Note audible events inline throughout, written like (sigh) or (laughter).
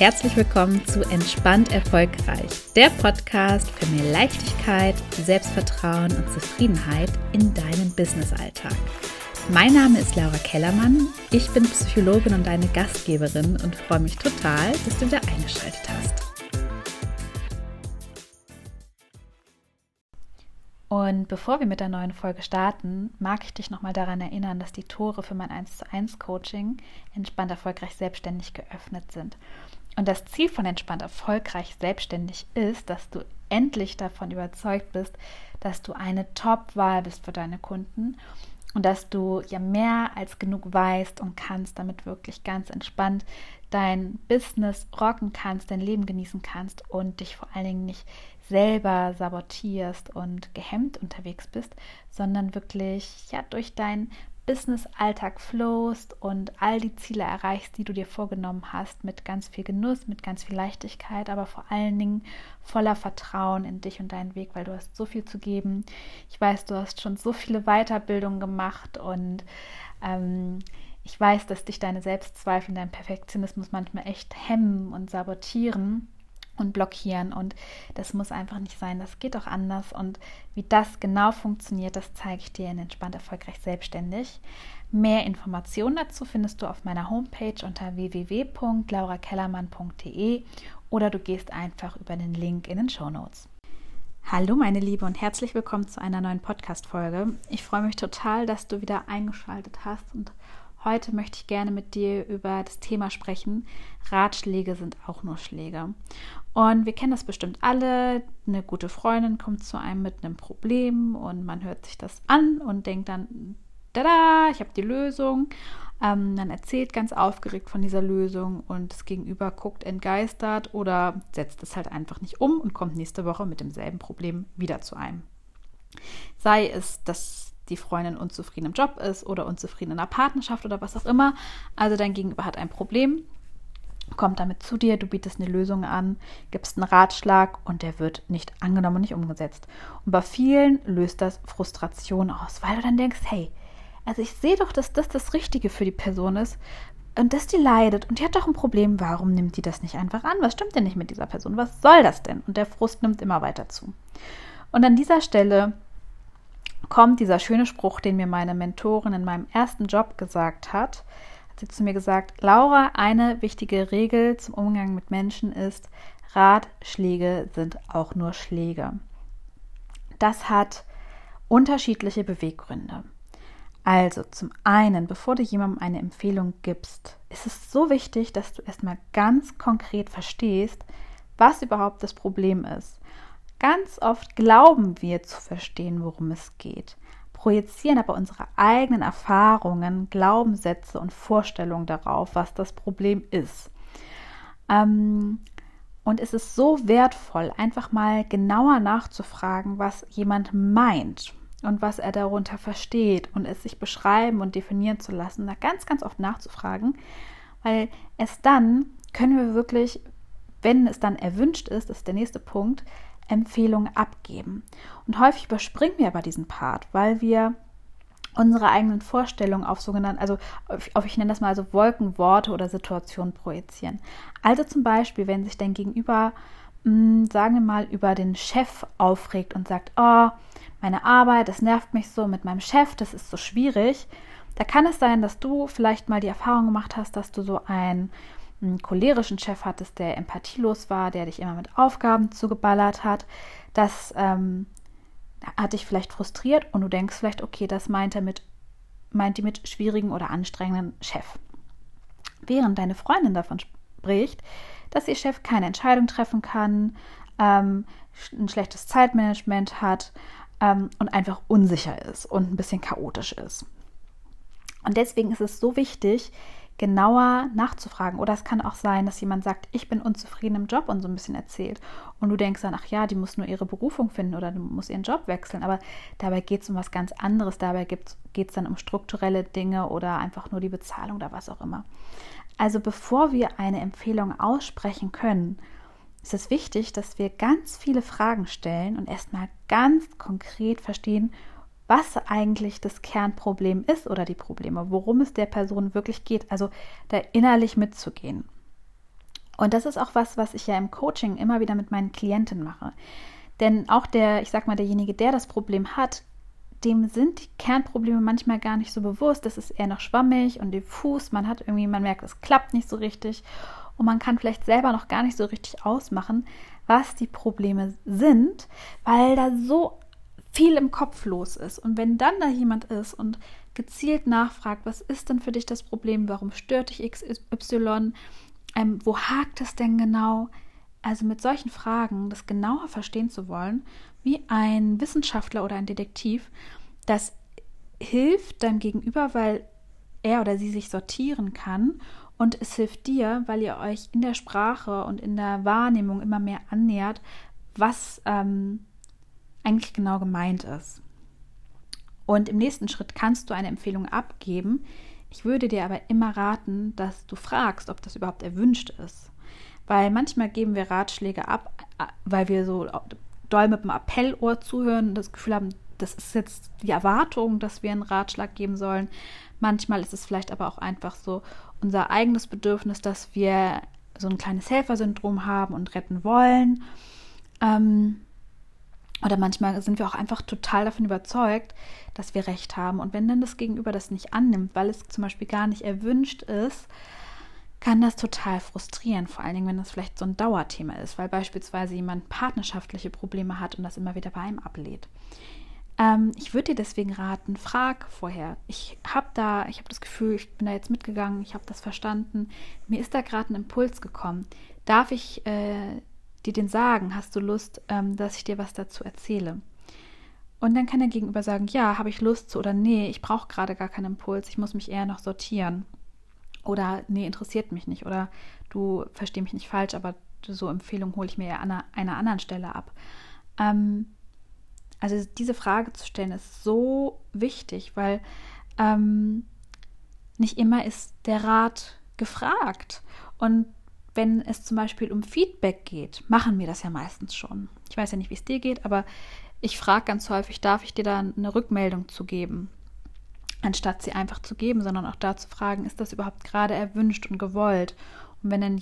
herzlich willkommen zu Entspannt Erfolgreich, der Podcast für mehr Leichtigkeit, Selbstvertrauen und Zufriedenheit in deinem Businessalltag. Mein Name ist Laura Kellermann, ich bin Psychologin und deine Gastgeberin und freue mich total, dass du wieder eingeschaltet hast. Und bevor wir mit der neuen Folge starten, mag ich dich nochmal daran erinnern, dass die Tore für mein 1 zu 1 Coaching entspannt erfolgreich selbstständig geöffnet sind. Und das Ziel von entspannt erfolgreich selbstständig ist, dass du endlich davon überzeugt bist, dass du eine Top-Wahl bist für deine Kunden und dass du ja mehr als genug weißt und kannst, damit wirklich ganz entspannt dein Business rocken kannst, dein Leben genießen kannst und dich vor allen Dingen nicht selber sabotierst und gehemmt unterwegs bist, sondern wirklich ja durch deinen Business-Alltag flowst und all die Ziele erreichst, die du dir vorgenommen hast, mit ganz viel Genuss, mit ganz viel Leichtigkeit, aber vor allen Dingen voller Vertrauen in dich und deinen Weg, weil du hast so viel zu geben. Ich weiß, du hast schon so viele Weiterbildungen gemacht und ähm, ich weiß, dass dich deine Selbstzweifel, dein Perfektionismus manchmal echt hemmen und sabotieren und blockieren. Und das muss einfach nicht sein. Das geht auch anders. Und wie das genau funktioniert, das zeige ich dir in Entspannt Erfolgreich Selbstständig. Mehr Informationen dazu findest du auf meiner Homepage unter www.laurakellermann.de oder du gehst einfach über den Link in den Show Notes. Hallo meine Liebe und herzlich willkommen zu einer neuen Podcast-Folge. Ich freue mich total, dass du wieder eingeschaltet hast und Heute möchte ich gerne mit dir über das Thema sprechen. Ratschläge sind auch nur Schläge. Und wir kennen das bestimmt alle. Eine gute Freundin kommt zu einem mit einem Problem und man hört sich das an und denkt dann, tada, ich habe die Lösung. Ähm, dann erzählt ganz aufgeregt von dieser Lösung und das Gegenüber guckt entgeistert oder setzt es halt einfach nicht um und kommt nächste Woche mit demselben Problem wieder zu einem. Sei es, dass die Freundin unzufrieden im Job ist oder unzufrieden in einer Partnerschaft oder was auch immer. Also dein Gegenüber hat ein Problem, kommt damit zu dir, du bietest eine Lösung an, gibst einen Ratschlag und der wird nicht angenommen und nicht umgesetzt. Und bei vielen löst das Frustration aus, weil du dann denkst, hey, also ich sehe doch, dass das das Richtige für die Person ist und dass die leidet und die hat doch ein Problem, warum nimmt die das nicht einfach an? Was stimmt denn nicht mit dieser Person? Was soll das denn? Und der Frust nimmt immer weiter zu. Und an dieser Stelle kommt dieser schöne Spruch, den mir meine Mentorin in meinem ersten Job gesagt hat. Hat sie zu mir gesagt, Laura, eine wichtige Regel zum Umgang mit Menschen ist, Ratschläge sind auch nur Schläge. Das hat unterschiedliche Beweggründe. Also zum einen, bevor du jemandem eine Empfehlung gibst, ist es so wichtig, dass du erstmal ganz konkret verstehst, was überhaupt das Problem ist. Ganz oft glauben wir zu verstehen, worum es geht, projizieren aber unsere eigenen Erfahrungen, Glaubenssätze und Vorstellungen darauf, was das Problem ist. Ähm, und es ist so wertvoll, einfach mal genauer nachzufragen, was jemand meint und was er darunter versteht und es sich beschreiben und definieren zu lassen, da ganz, ganz oft nachzufragen, weil es dann können wir wirklich, wenn es dann erwünscht ist, das ist der nächste Punkt, Empfehlungen abgeben. Und häufig überspringen wir aber diesen Part, weil wir unsere eigenen Vorstellungen auf sogenannte, also auf, ich nenne das mal also Wolkenworte oder Situationen projizieren. Also zum Beispiel, wenn sich dein Gegenüber, mh, hm, sagen wir mal, über den Chef aufregt und sagt, oh, meine Arbeit, das nervt mich so mit meinem Chef, das ist so schwierig, da kann es sein, dass du vielleicht mal die Erfahrung gemacht hast, dass du so ein einen cholerischen Chef hattest, der empathielos war, der dich immer mit Aufgaben zugeballert hat, das ähm, hat dich vielleicht frustriert und du denkst vielleicht, okay, das meint er mit, meint die mit schwierigen oder anstrengenden Chef. Während deine Freundin davon spricht, dass ihr Chef keine Entscheidung treffen kann, ähm, ein schlechtes Zeitmanagement hat ähm, und einfach unsicher ist und ein bisschen chaotisch ist. Und deswegen ist es so wichtig, genauer nachzufragen. Oder es kann auch sein, dass jemand sagt, ich bin unzufrieden im Job und so ein bisschen erzählt. Und du denkst dann, ach ja, die muss nur ihre Berufung finden oder muss ihren Job wechseln. Aber dabei geht es um was ganz anderes. Dabei geht es dann um strukturelle Dinge oder einfach nur die Bezahlung oder was auch immer. Also bevor wir eine Empfehlung aussprechen können, ist es wichtig, dass wir ganz viele Fragen stellen und erstmal ganz konkret verstehen, was eigentlich das Kernproblem ist oder die Probleme, worum es der Person wirklich geht. Also da innerlich mitzugehen. Und das ist auch was, was ich ja im Coaching immer wieder mit meinen Klienten mache. Denn auch der, ich sag mal, derjenige, der das Problem hat, dem sind die Kernprobleme manchmal gar nicht so bewusst. Das ist eher noch schwammig und diffus. Man hat irgendwie, man merkt, es klappt nicht so richtig. Und man kann vielleicht selber noch gar nicht so richtig ausmachen, was die Probleme sind, weil da so viel im Kopf los ist. Und wenn dann da jemand ist und gezielt nachfragt, was ist denn für dich das Problem, warum stört dich XY, ähm, wo hakt es denn genau? Also mit solchen Fragen, das genauer verstehen zu wollen, wie ein Wissenschaftler oder ein Detektiv, das hilft deinem Gegenüber, weil er oder sie sich sortieren kann und es hilft dir, weil ihr euch in der Sprache und in der Wahrnehmung immer mehr annähert, was ähm, eigentlich genau gemeint ist. Und im nächsten Schritt kannst du eine Empfehlung abgeben. Ich würde dir aber immer raten, dass du fragst, ob das überhaupt erwünscht ist. Weil manchmal geben wir Ratschläge ab, äh, weil wir so doll mit dem Appellohr zuhören und das Gefühl haben, das ist jetzt die Erwartung, dass wir einen Ratschlag geben sollen. Manchmal ist es vielleicht aber auch einfach so unser eigenes Bedürfnis, dass wir so ein kleines Helfersyndrom haben und retten wollen. Ähm, oder manchmal sind wir auch einfach total davon überzeugt, dass wir recht haben. Und wenn dann das Gegenüber das nicht annimmt, weil es zum Beispiel gar nicht erwünscht ist, kann das total frustrieren, vor allen Dingen, wenn das vielleicht so ein Dauerthema ist, weil beispielsweise jemand partnerschaftliche Probleme hat und das immer wieder bei einem ablehnt. Ähm, ich würde dir deswegen raten, frag vorher. Ich habe da, ich habe das Gefühl, ich bin da jetzt mitgegangen, ich habe das verstanden. Mir ist da gerade ein Impuls gekommen. Darf ich äh, dir den sagen? Hast du Lust, ähm, dass ich dir was dazu erzähle? Und dann kann der Gegenüber sagen, ja, habe ich Lust zu oder nee, ich brauche gerade gar keinen Impuls, ich muss mich eher noch sortieren. Oder nee, interessiert mich nicht. Oder du versteh mich nicht falsch, aber so Empfehlungen hole ich mir ja an einer, einer anderen Stelle ab. Ähm, also diese Frage zu stellen ist so wichtig, weil ähm, nicht immer ist der Rat gefragt. Und wenn es zum Beispiel um Feedback geht, machen wir das ja meistens schon. Ich weiß ja nicht, wie es dir geht, aber ich frage ganz häufig, darf ich dir da eine Rückmeldung zu geben? Anstatt sie einfach zu geben, sondern auch da zu fragen, ist das überhaupt gerade erwünscht und gewollt? Und wenn dann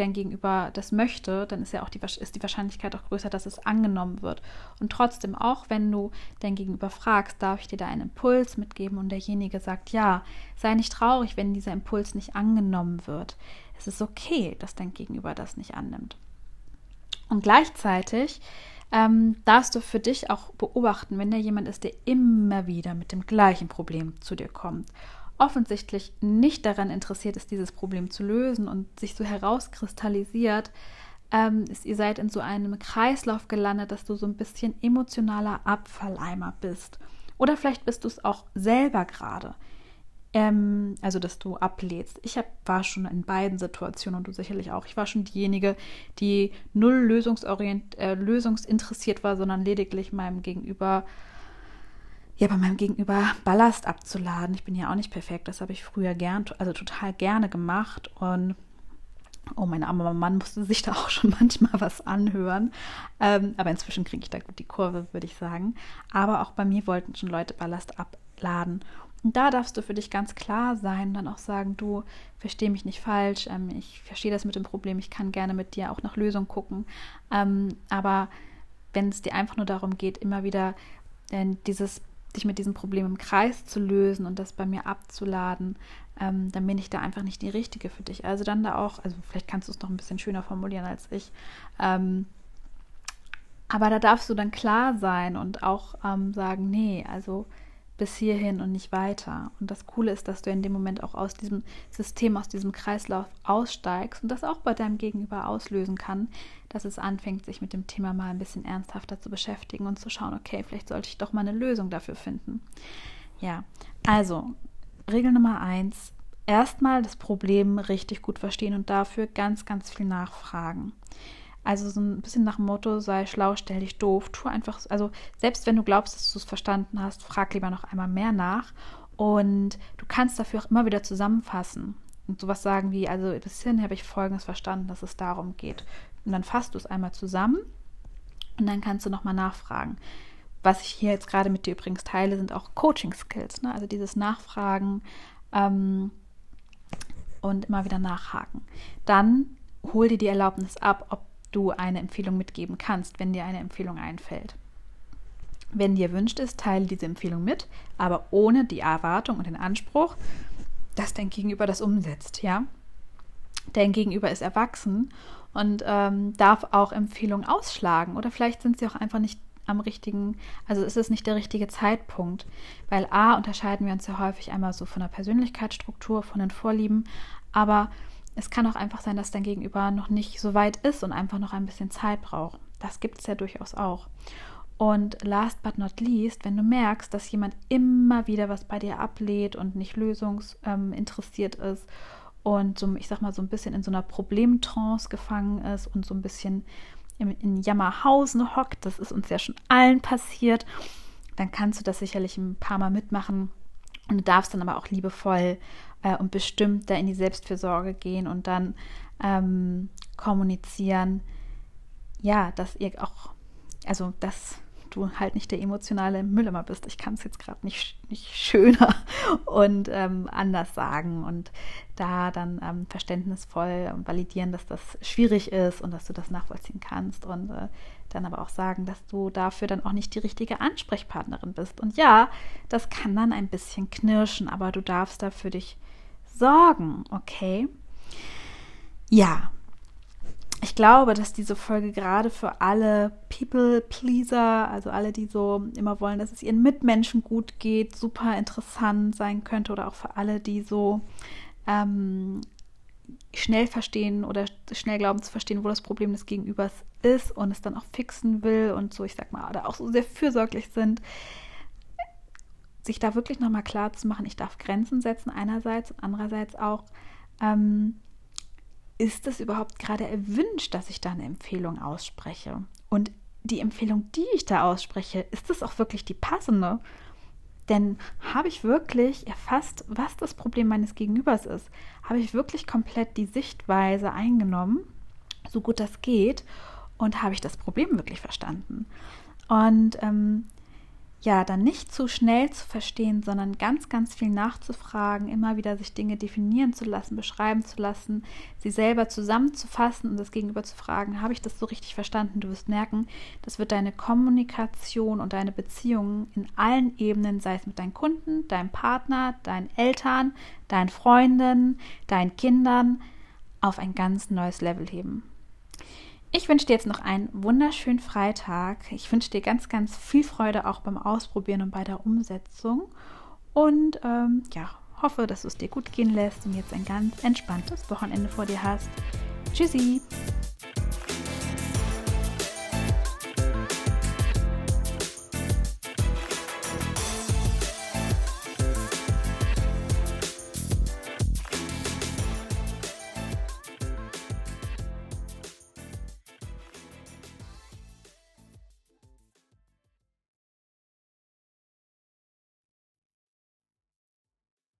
dein Gegenüber das möchte, dann ist ja auch die, ist die Wahrscheinlichkeit auch größer, dass es angenommen wird. Und trotzdem, auch wenn du dein Gegenüber fragst, darf ich dir da einen Impuls mitgeben und derjenige sagt ja, sei nicht traurig, wenn dieser Impuls nicht angenommen wird. Es ist okay, dass dein Gegenüber das nicht annimmt. Und gleichzeitig ähm, darfst du für dich auch beobachten, wenn da jemand ist, der immer wieder mit dem gleichen Problem zu dir kommt offensichtlich nicht daran interessiert ist, dieses Problem zu lösen und sich so herauskristallisiert, ähm, ist, ihr seid in so einem Kreislauf gelandet, dass du so ein bisschen emotionaler Abfalleimer bist. Oder vielleicht bist du es auch selber gerade. Ähm, also, dass du ablädst. Ich hab, war schon in beiden Situationen und du sicherlich auch. Ich war schon diejenige, die null lösungsorient, äh, lösungsinteressiert war, sondern lediglich meinem Gegenüber ja, bei meinem Gegenüber Ballast abzuladen. Ich bin ja auch nicht perfekt. Das habe ich früher gern, also total gerne gemacht. Und oh, mein armer Mann musste sich da auch (laughs) schon manchmal was anhören. Ähm, aber inzwischen kriege ich da gut die Kurve, würde ich sagen. Aber auch bei mir wollten schon Leute Ballast abladen. Und da darfst du für dich ganz klar sein, dann auch sagen, du versteh mich nicht falsch, ähm, ich verstehe das mit dem Problem, ich kann gerne mit dir auch nach Lösungen gucken. Ähm, aber wenn es dir einfach nur darum geht, immer wieder äh, dieses dich mit diesem Problem im Kreis zu lösen und das bei mir abzuladen, ähm, dann bin ich da einfach nicht die Richtige für dich. Also dann da auch, also vielleicht kannst du es noch ein bisschen schöner formulieren als ich. Ähm, aber da darfst du dann klar sein und auch ähm, sagen, nee, also bis hierhin und nicht weiter. Und das Coole ist, dass du in dem Moment auch aus diesem System, aus diesem Kreislauf aussteigst und das auch bei deinem Gegenüber auslösen kann, dass es anfängt, sich mit dem Thema mal ein bisschen ernsthafter zu beschäftigen und zu schauen, okay, vielleicht sollte ich doch mal eine Lösung dafür finden. Ja, also Regel Nummer eins, erstmal das Problem richtig gut verstehen und dafür ganz, ganz viel nachfragen. Also so ein bisschen nach dem Motto, sei schlau, stell dich doof, tu einfach, also selbst wenn du glaubst, dass du es verstanden hast, frag lieber noch einmal mehr nach. Und du kannst dafür auch immer wieder zusammenfassen und sowas sagen wie, also bis hierhin habe ich Folgendes verstanden, dass es darum geht. Und dann fasst du es einmal zusammen und dann kannst du nochmal nachfragen. Was ich hier jetzt gerade mit dir übrigens teile, sind auch Coaching-Skills, ne? also dieses Nachfragen ähm, und immer wieder nachhaken. Dann hol dir die Erlaubnis ab, ob du eine Empfehlung mitgeben kannst, wenn dir eine Empfehlung einfällt. Wenn dir wünscht ist, teile diese Empfehlung mit, aber ohne die Erwartung und den Anspruch, dass dein Gegenüber das umsetzt, ja. Dein Gegenüber ist erwachsen und ähm, darf auch Empfehlungen ausschlagen oder vielleicht sind sie auch einfach nicht am richtigen, also ist es nicht der richtige Zeitpunkt, weil a unterscheiden wir uns ja häufig einmal so von der Persönlichkeitsstruktur, von den Vorlieben, aber es kann auch einfach sein, dass dein Gegenüber noch nicht so weit ist und einfach noch ein bisschen Zeit braucht. Das gibt es ja durchaus auch. Und last but not least, wenn du merkst, dass jemand immer wieder was bei dir ablehnt und nicht lösungsinteressiert ähm, ist und so, ich sag mal, so ein bisschen in so einer Problemtrance gefangen ist und so ein bisschen in, in Jammerhausen hockt, das ist uns ja schon allen passiert, dann kannst du das sicherlich ein paar Mal mitmachen. Und du darfst dann aber auch liebevoll äh, und bestimmt da in die Selbstfürsorge gehen und dann ähm, kommunizieren, ja, dass ihr auch, also dass du halt nicht der emotionale Müllimmer bist. Ich kann es jetzt gerade nicht, nicht schöner (laughs) und ähm, anders sagen und da dann ähm, verständnisvoll validieren, dass das schwierig ist und dass du das nachvollziehen kannst und äh, dann aber auch sagen, dass du dafür dann auch nicht die richtige Ansprechpartnerin bist. Und ja, das kann dann ein bisschen knirschen, aber du darfst da für dich sorgen, okay? Ja, ich glaube, dass diese Folge gerade für alle People-Pleaser, also alle, die so immer wollen, dass es ihren Mitmenschen gut geht, super interessant sein könnte oder auch für alle, die so ähm, schnell verstehen oder schnell glauben zu verstehen, wo das Problem des Gegenübers ist und es dann auch fixen will und so, ich sag mal, oder auch so sehr fürsorglich sind, sich da wirklich nochmal klar zu machen, ich darf Grenzen setzen einerseits und andererseits auch, ähm, ist es überhaupt gerade erwünscht, dass ich da eine Empfehlung ausspreche? Und die Empfehlung, die ich da ausspreche, ist das auch wirklich die passende? Denn habe ich wirklich erfasst, was das Problem meines Gegenübers ist? Habe ich wirklich komplett die Sichtweise eingenommen, so gut das geht? Und habe ich das Problem wirklich verstanden? Und ähm, ja, dann nicht zu schnell zu verstehen, sondern ganz, ganz viel nachzufragen, immer wieder sich Dinge definieren zu lassen, beschreiben zu lassen, sie selber zusammenzufassen und das Gegenüber zu fragen, habe ich das so richtig verstanden? Du wirst merken, das wird deine Kommunikation und deine Beziehungen in allen Ebenen, sei es mit deinen Kunden, deinem Partner, deinen Eltern, deinen Freunden, deinen Kindern, auf ein ganz neues Level heben. Ich wünsche dir jetzt noch einen wunderschönen Freitag. Ich wünsche dir ganz, ganz viel Freude auch beim Ausprobieren und bei der Umsetzung. Und ähm, ja, hoffe, dass du es dir gut gehen lässt und jetzt ein ganz entspanntes Wochenende vor dir hast. Tschüssi!